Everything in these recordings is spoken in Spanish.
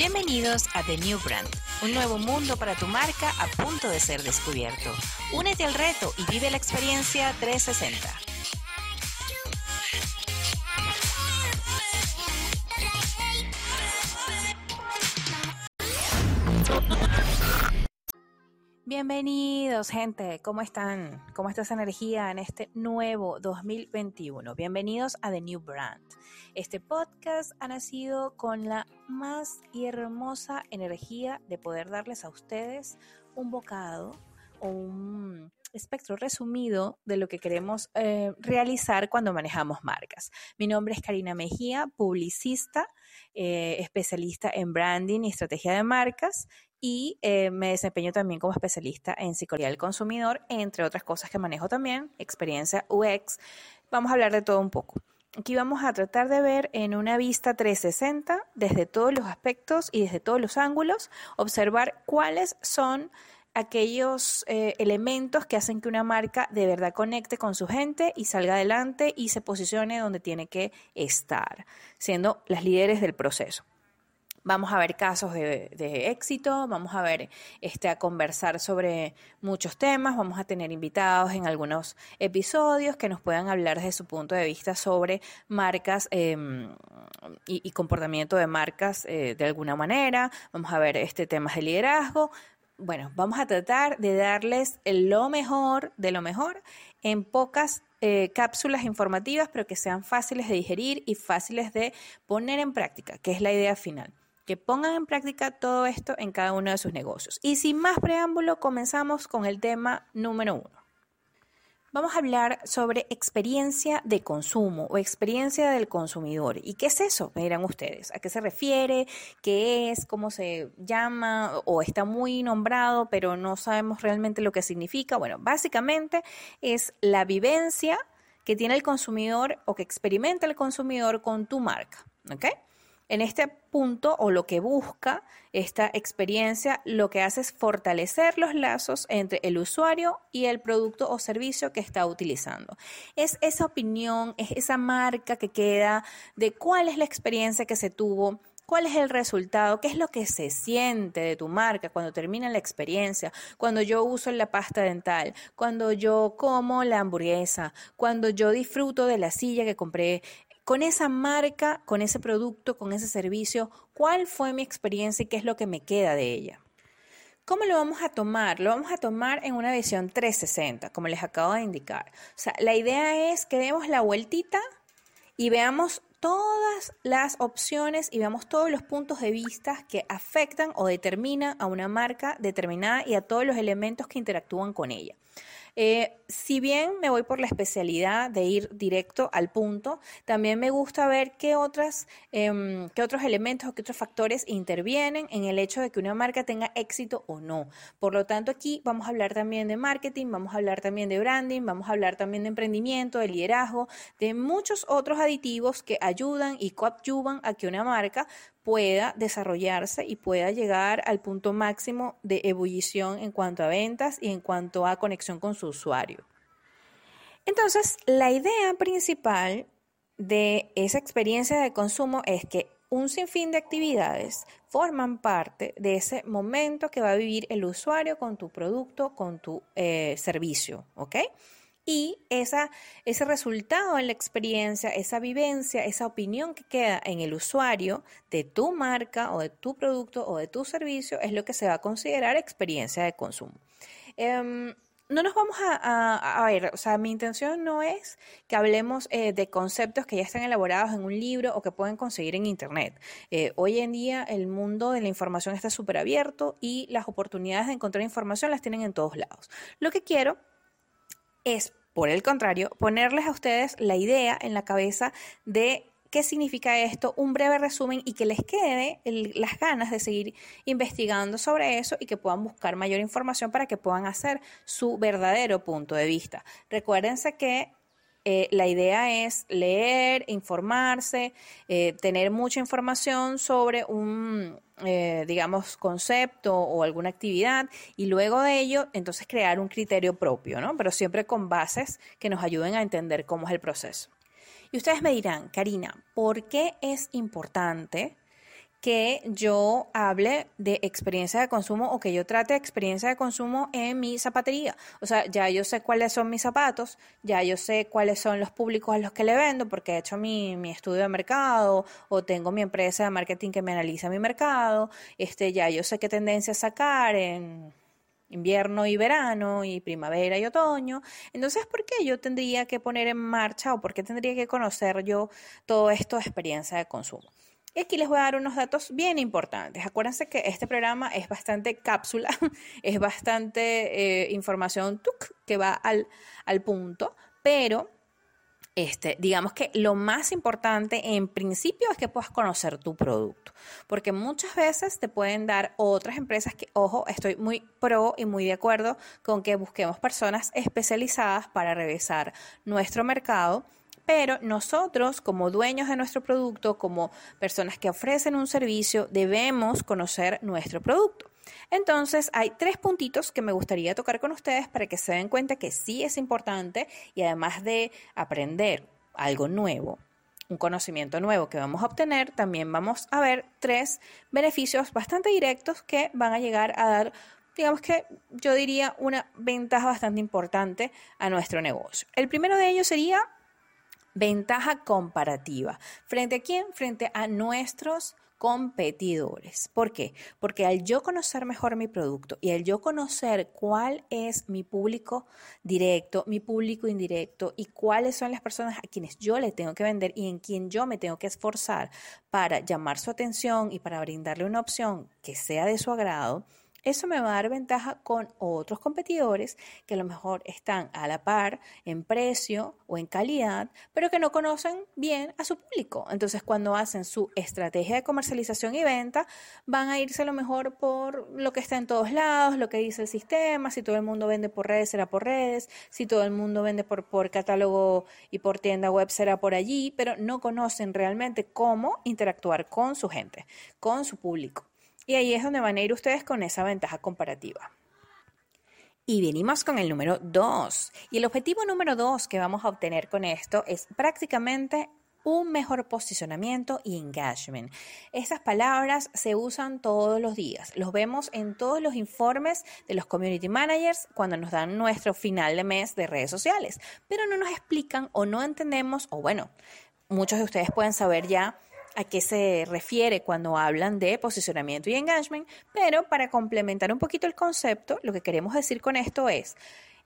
Bienvenidos a The New Brand, un nuevo mundo para tu marca a punto de ser descubierto. Únete al reto y vive la experiencia 360. Bienvenidos, gente. ¿Cómo están? ¿Cómo está esa energía en este nuevo 2021? Bienvenidos a The New Brand. Este podcast ha nacido con la más hermosa energía de poder darles a ustedes un bocado o un espectro resumido de lo que queremos eh, realizar cuando manejamos marcas. Mi nombre es Karina Mejía, publicista, eh, especialista en branding y estrategia de marcas y eh, me desempeño también como especialista en psicología del consumidor, entre otras cosas que manejo también, experiencia UX. Vamos a hablar de todo un poco. Aquí vamos a tratar de ver en una vista 360 desde todos los aspectos y desde todos los ángulos, observar cuáles son aquellos eh, elementos que hacen que una marca de verdad conecte con su gente y salga adelante y se posicione donde tiene que estar, siendo las líderes del proceso. Vamos a ver casos de, éxito, vamos a ver, este, a conversar sobre muchos temas, vamos a tener invitados en algunos episodios que nos puedan hablar desde su punto de vista sobre marcas em, y, comportamiento de marcas eh, de alguna manera, vamos a ver este, temas de liderazgo, bueno, vamos a tratar de darles lo mejor de lo mejor en pocas eh, cápsulas informativas, pero que sean fáciles de digerir y fáciles de poner en práctica, que es la idea final. Que pongan en práctica todo esto en cada uno de sus negocios. Y sin más preámbulo, comenzamos con el tema número uno. Vamos a hablar sobre experiencia de consumo o experiencia del consumidor. ¿Y qué es eso? Me dirán ustedes. ¿A qué se refiere? ¿Qué es? ¿Cómo se llama? ¿O está muy nombrado, pero no sabemos realmente lo que significa? Bueno, básicamente es la vivencia que tiene el consumidor o que experimenta el consumidor con tu marca. ¿Ok? En este punto o lo que busca esta experiencia, lo que hace es fortalecer los lazos entre el usuario y el producto o servicio que está utilizando. Es esa opinión, es esa marca que queda de cuál es la experiencia que se tuvo, cuál es el resultado, qué es lo que se siente de tu marca cuando termina la experiencia, cuando yo uso la pasta dental, cuando yo como la hamburguesa, cuando yo disfruto de la silla que compré con esa marca, con ese producto, con ese servicio, cuál fue mi experiencia y qué es lo que me queda de ella. ¿Cómo lo vamos a tomar? Lo vamos a tomar en una visión 360, como les acabo de indicar. O sea, la idea es que demos la vueltita y veamos todas las opciones y veamos todos los puntos de vista que afectan o determinan a una marca determinada y a todos los elementos que interactúan con ella. Eh, si bien me voy por la especialidad de ir directo al punto, también me gusta ver qué, otras, em, qué otros elementos o qué otros factores intervienen en el hecho de que una marca tenga éxito o no. Por lo tanto, aquí vamos a hablar también de marketing, vamos a hablar también de branding, vamos a hablar también de emprendimiento, de liderazgo, de muchos otros aditivos que ayudan y coadyuvan a que una marca pueda desarrollarse y pueda llegar al punto máximo de ebullición en cuanto a ventas y en cuanto a conexión con su usuario. Entonces, la idea principal de esa experiencia de consumo es que un sinfín de actividades forman parte de ese momento que va a vivir el usuario con tu producto, con tu eh, servicio, ¿ok? Y ese resultado en la experiencia, esa vivencia, esa opinión que queda en el usuario de tu marca o de tu producto o de tu servicio es lo que se va a considerar experiencia de consumo. Em, no nos vamos a, ver, o sea, mi intención no es que hablemos eh, de conceptos que ya están elaborados en un libro o que pueden conseguir en Internet. Eh, hoy en día el mundo de la información está súper abierto y las oportunidades de encontrar información las tienen en todos lados. Lo que quiero es, por el contrario, ponerles a ustedes la idea en la cabeza de qué significa esto, un breve resumen y que les quede las ganas de seguir investigando sobre eso y que puedan buscar mayor información para que puedan hacer su verdadero punto de vista. Recuérdense que eh, la idea es leer, informarse, eh, tener mucha información sobre un, eh, digamos, concepto o alguna actividad y luego de ello, entonces crear un criterio propio, ¿no? Pero siempre con bases que nos ayuden a entender cómo es el proceso. Y ustedes me dirán, Karina, ¿por qué es importante que yo hable de experiencia de consumo o que yo trate experiencia de consumo en mi zapatería. O sea, ya yo sé cuáles son mis zapatos, ya yo sé cuáles son los públicos a los que le vendo porque he hecho mi, mi estudio de mercado o tengo mi empresa de marketing que me analiza mi mercado, este, ya yo sé qué tendencias sacar en invierno y verano y primavera y otoño. Entonces, ¿por qué yo tendría que poner en marcha o por qué tendría que conocer yo todo esto de experiencia de consumo? Y aquí les voy a dar unos datos bien importantes. Acuérdense que este programa es bastante cápsula, es bastante eh, información que va al, al punto, pero este, digamos que lo más importante en principio es que puedas conocer tu producto, porque muchas veces te pueden dar otras empresas que, ojo, estoy muy pro y muy de acuerdo con que busquemos personas especializadas para revisar nuestro mercado pero nosotros como dueños de nuestro producto, como personas que ofrecen un servicio, debemos conocer nuestro producto. Entonces, hay tres puntitos que me gustaría tocar con ustedes para que se den cuenta que sí es importante y además de aprender algo nuevo, un conocimiento nuevo que vamos a obtener, también vamos a ver tres beneficios bastante directos que van a llegar a dar digamos que yo diría una ventaja bastante importante a nuestro negocio. El primero de ellos sería Ventaja comparativa. ¿Frente a quién? Frente a nuestros competidores. ¿Por qué? Porque al yo conocer mejor mi producto y al yo conocer cuál es mi público directo, mi público indirecto y cuáles son las personas a quienes yo le tengo que vender y en quien yo me tengo que esforzar para llamar su atención y para brindarle una opción que sea de su agrado, eso me va a dar ventaja con otros competidores que a lo mejor están a la par en precio o en calidad, pero que no conocen bien a su público. Entonces, cuando hacen su estrategia de comercialización y venta, van a irse a lo mejor por lo que está en todos lados, lo que dice el sistema, si todo el mundo vende por redes, será por redes, si todo el mundo vende por, por catálogo y por tienda web, será por allí, pero no conocen realmente cómo interactuar con su gente, con su público. Y ahí es donde van a ir ustedes con esa ventaja comparativa. Y venimos con el número 2. Y el objetivo número 2 que vamos a obtener con esto es prácticamente un mejor posicionamiento y engagement. Estas palabras se usan todos los días. Los vemos en todos los informes de los community managers cuando nos dan nuestro final de mes de redes sociales, pero no nos explican o no entendemos, o bueno, muchos de ustedes pueden saber ya a qué se refiere cuando hablan de posicionamiento y engagement, pero para complementar un poquito el concepto, lo que queremos decir con esto es,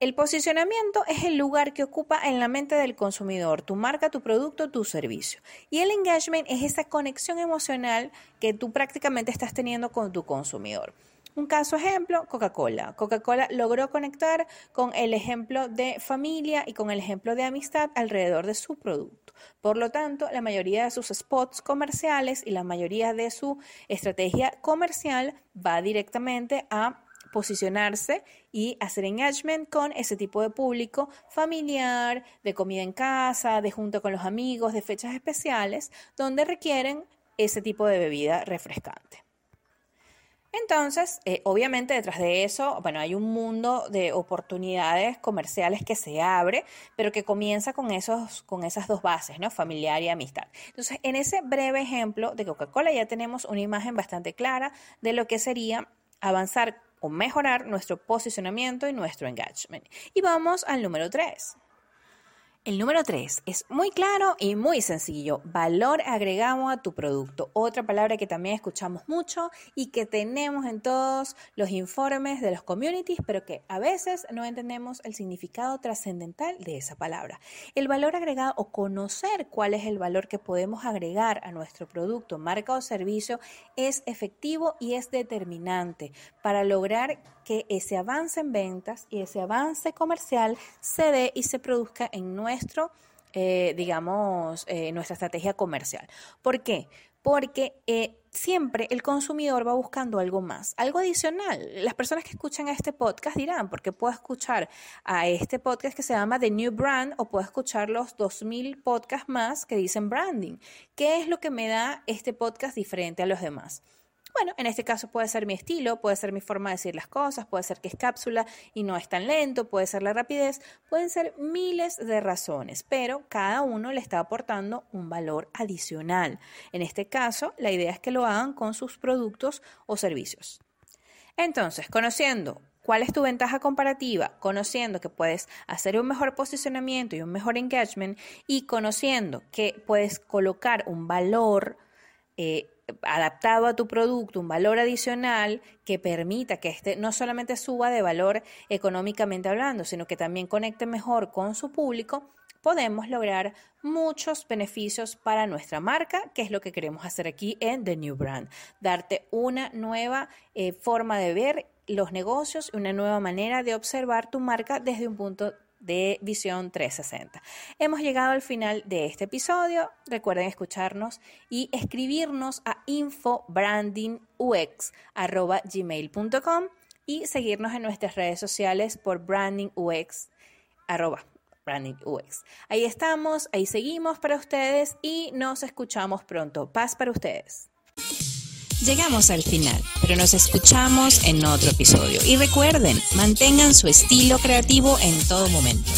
el posicionamiento es el lugar que ocupa en la mente del consumidor, tu marca, tu producto, tu servicio. Y el engagement es esa conexión emocional que tú prácticamente estás teniendo con tu consumidor. Un caso ejemplo, Coca-Cola. Coca-Cola logró conectar con el ejemplo de familia y con el ejemplo de amistad alrededor de su producto. Por lo tanto, la mayoría de sus spots comerciales y la mayoría de su estrategia comercial va directamente a posicionarse y hacer engagement con ese tipo de público familiar, de comida en casa, de junto con los amigos, de fechas especiales, donde requieren ese tipo de bebida refrescante. Entonces, eh, obviamente detrás de eso, bueno, hay un mundo de oportunidades comerciales que se abre, pero que comienza con, esos, con esas dos bases, ¿no? Familiar y amistad. Entonces, en ese breve ejemplo de Coca-Cola ya tenemos una imagen bastante clara de lo que sería avanzar o mejorar nuestro posicionamiento y nuestro engagement. Y vamos al número 3. El número 3 es muy claro y muy sencillo. Valor agregado a tu producto. Otra palabra que también escuchamos mucho y que tenemos en todos los informes de los communities, pero que a veces no entendemos el significado trascendental de esa palabra. El valor agregado o conocer cuál es el valor que podemos agregar a nuestro producto, marca o servicio es efectivo y es determinante para lograr que ese avance en ventas y ese avance comercial se dé y se produzca en eh, digamos, eh, nuestra estrategia comercial. ¿Por qué? Porque eh, siempre el consumidor va buscando algo más, algo adicional. Las personas que escuchan a este podcast dirán, porque puedo escuchar a este podcast que se llama The New Brand o puedo escuchar los 2000 podcasts más que dicen branding. ¿Qué es lo que me da este podcast diferente a los demás? Bueno, en este caso puede ser mi estilo, puede ser mi forma de decir las cosas, puede ser que es cápsula y no es tan lento, puede ser la rapidez, pueden ser miles de razones, pero cada uno le está aportando un valor adicional. En este caso, la idea es que lo hagan con sus productos o servicios. Entonces, conociendo cuál es tu ventaja comparativa, conociendo que puedes hacer un mejor posicionamiento y un mejor engagement y conociendo que puedes colocar un valor eh, adaptado a tu producto, un valor adicional que permita que este no solamente suba de valor económicamente hablando, sino que también conecte mejor con su público, podemos lograr muchos beneficios para nuestra marca, que es lo que queremos hacer aquí en The New Brand, darte una nueva eh, forma de ver los negocios, una nueva manera de observar tu marca desde un punto de Visión 360. Hemos llegado al final de este episodio. Recuerden escucharnos y escribirnos a infobrandingux.gmail.com y seguirnos en nuestras redes sociales por brandingux. Ahí estamos, ahí seguimos para ustedes y nos escuchamos pronto. Paz para ustedes. Llegamos al final, pero nos escuchamos en otro episodio. Y recuerden, mantengan su estilo creativo en todo momento.